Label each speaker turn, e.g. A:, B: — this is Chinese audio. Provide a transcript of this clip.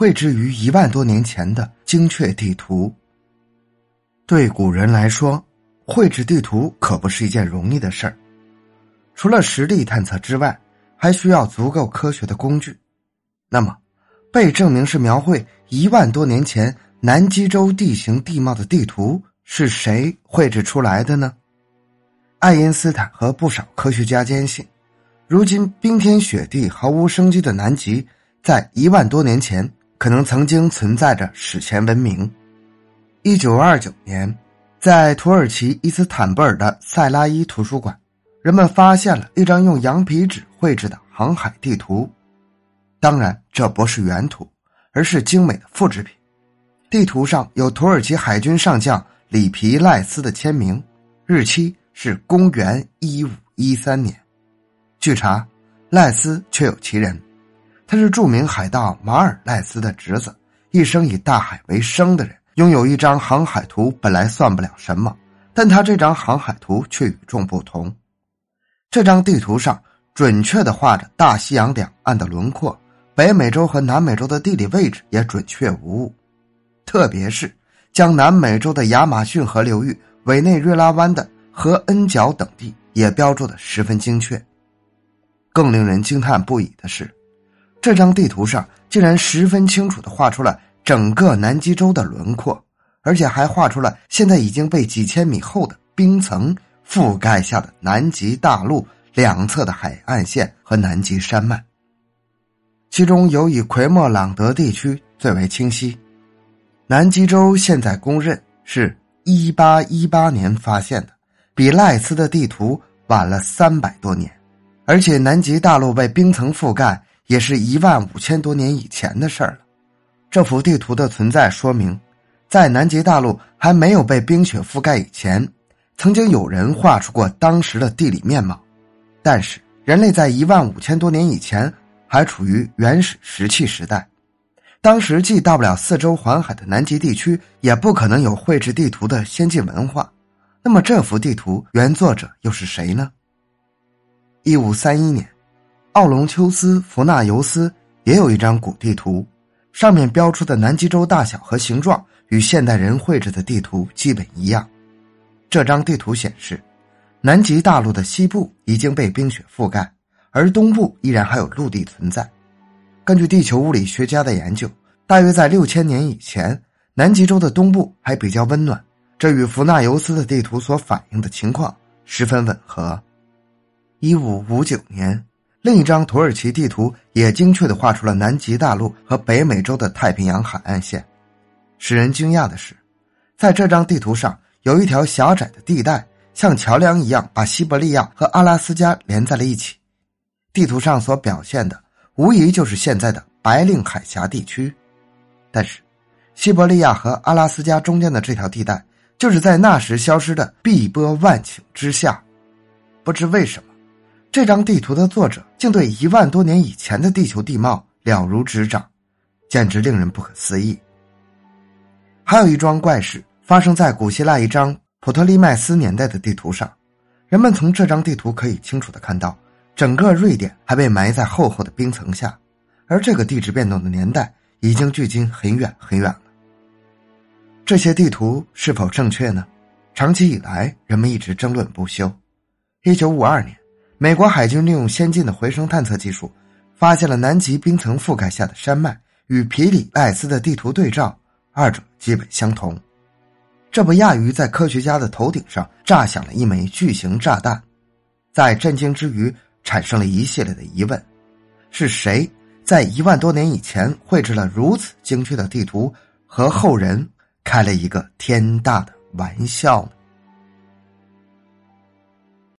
A: 绘制于一万多年前的精确地图。对古人来说，绘制地图可不是一件容易的事儿。除了实地探测之外，还需要足够科学的工具。那么，被证明是描绘一万多年前南极洲地形地貌的地图是谁绘制出来的呢？爱因斯坦和不少科学家坚信，如今冰天雪地、毫无生机的南极，在一万多年前可能曾经存在着史前文明。一九二九年，在土耳其伊斯坦布尔的塞拉伊图书馆，人们发现了一张用羊皮纸绘制的航海地图。当然，这不是原图，而是精美的复制品。地图上有土耳其海军上将里皮赖斯的签名，日期。是公元一五一三年，据查，赖斯确有其人，他是著名海盗马尔赖斯的侄子，一生以大海为生的人，拥有一张航海图本来算不了什么，但他这张航海图却与众不同。这张地图上准确的画着大西洋两岸的轮廓，北美洲和南美洲的地理位置也准确无误，特别是将南美洲的亚马逊河流域、委内瑞拉湾的。和恩角等地也标注的十分精确。更令人惊叹不已的是，这张地图上竟然十分清楚的画出了整个南极洲的轮廓，而且还画出了现在已经被几千米厚的冰层覆盖下的南极大陆两侧的海岸线和南极山脉。其中尤以奎莫朗德地区最为清晰。南极洲现在公认是一八一八年发现的。比赖斯的地图晚了三百多年，而且南极大陆被冰层覆盖也是一万五千多年以前的事儿了。这幅地图的存在说明，在南极大陆还没有被冰雪覆盖以前，曾经有人画出过当时的地理面貌。但是人类在一万五千多年以前还处于原始石器时代，当时既到不了四周环海的南极地区，也不可能有绘制地图的先进文化。那么这幅地图原作者又是谁呢？一五三一年，奥隆丘斯·弗纳尤斯也有一张古地图，上面标出的南极洲大小和形状与现代人绘制的地图基本一样。这张地图显示，南极大陆的西部已经被冰雪覆盖，而东部依然还有陆地存在。根据地球物理学家的研究，大约在六千年以前，南极洲的东部还比较温暖。这与弗纳尤斯的地图所反映的情况十分吻合。一五五九年，另一张土耳其地图也精确的画出了南极大陆和北美洲的太平洋海岸线。使人惊讶的是，在这张地图上有一条狭窄的地带，像桥梁一样把西伯利亚和阿拉斯加连在了一起。地图上所表现的无疑就是现在的白令海峡地区。但是，西伯利亚和阿拉斯加中间的这条地带。就是在那时消失的碧波万顷之下，不知为什么，这张地图的作者竟对一万多年以前的地球地貌了如指掌，简直令人不可思议。还有一桩怪事发生在古希腊一张普特利麦斯年代的地图上，人们从这张地图可以清楚的看到，整个瑞典还被埋在厚厚的冰层下，而这个地质变动的年代已经距今很远很远了。这些地图是否正确呢？长期以来，人们一直争论不休。一九五二年，美国海军利用先进的回声探测技术，发现了南极冰层覆盖下的山脉与皮里艾斯的地图对照，二者基本相同。这不亚于在科学家的头顶上炸响了一枚巨型炸弹。在震惊之余，产生了一系列的疑问：是谁在一万多年以前绘制了如此精确的地图？和后人？开了一个天大的玩笑呢。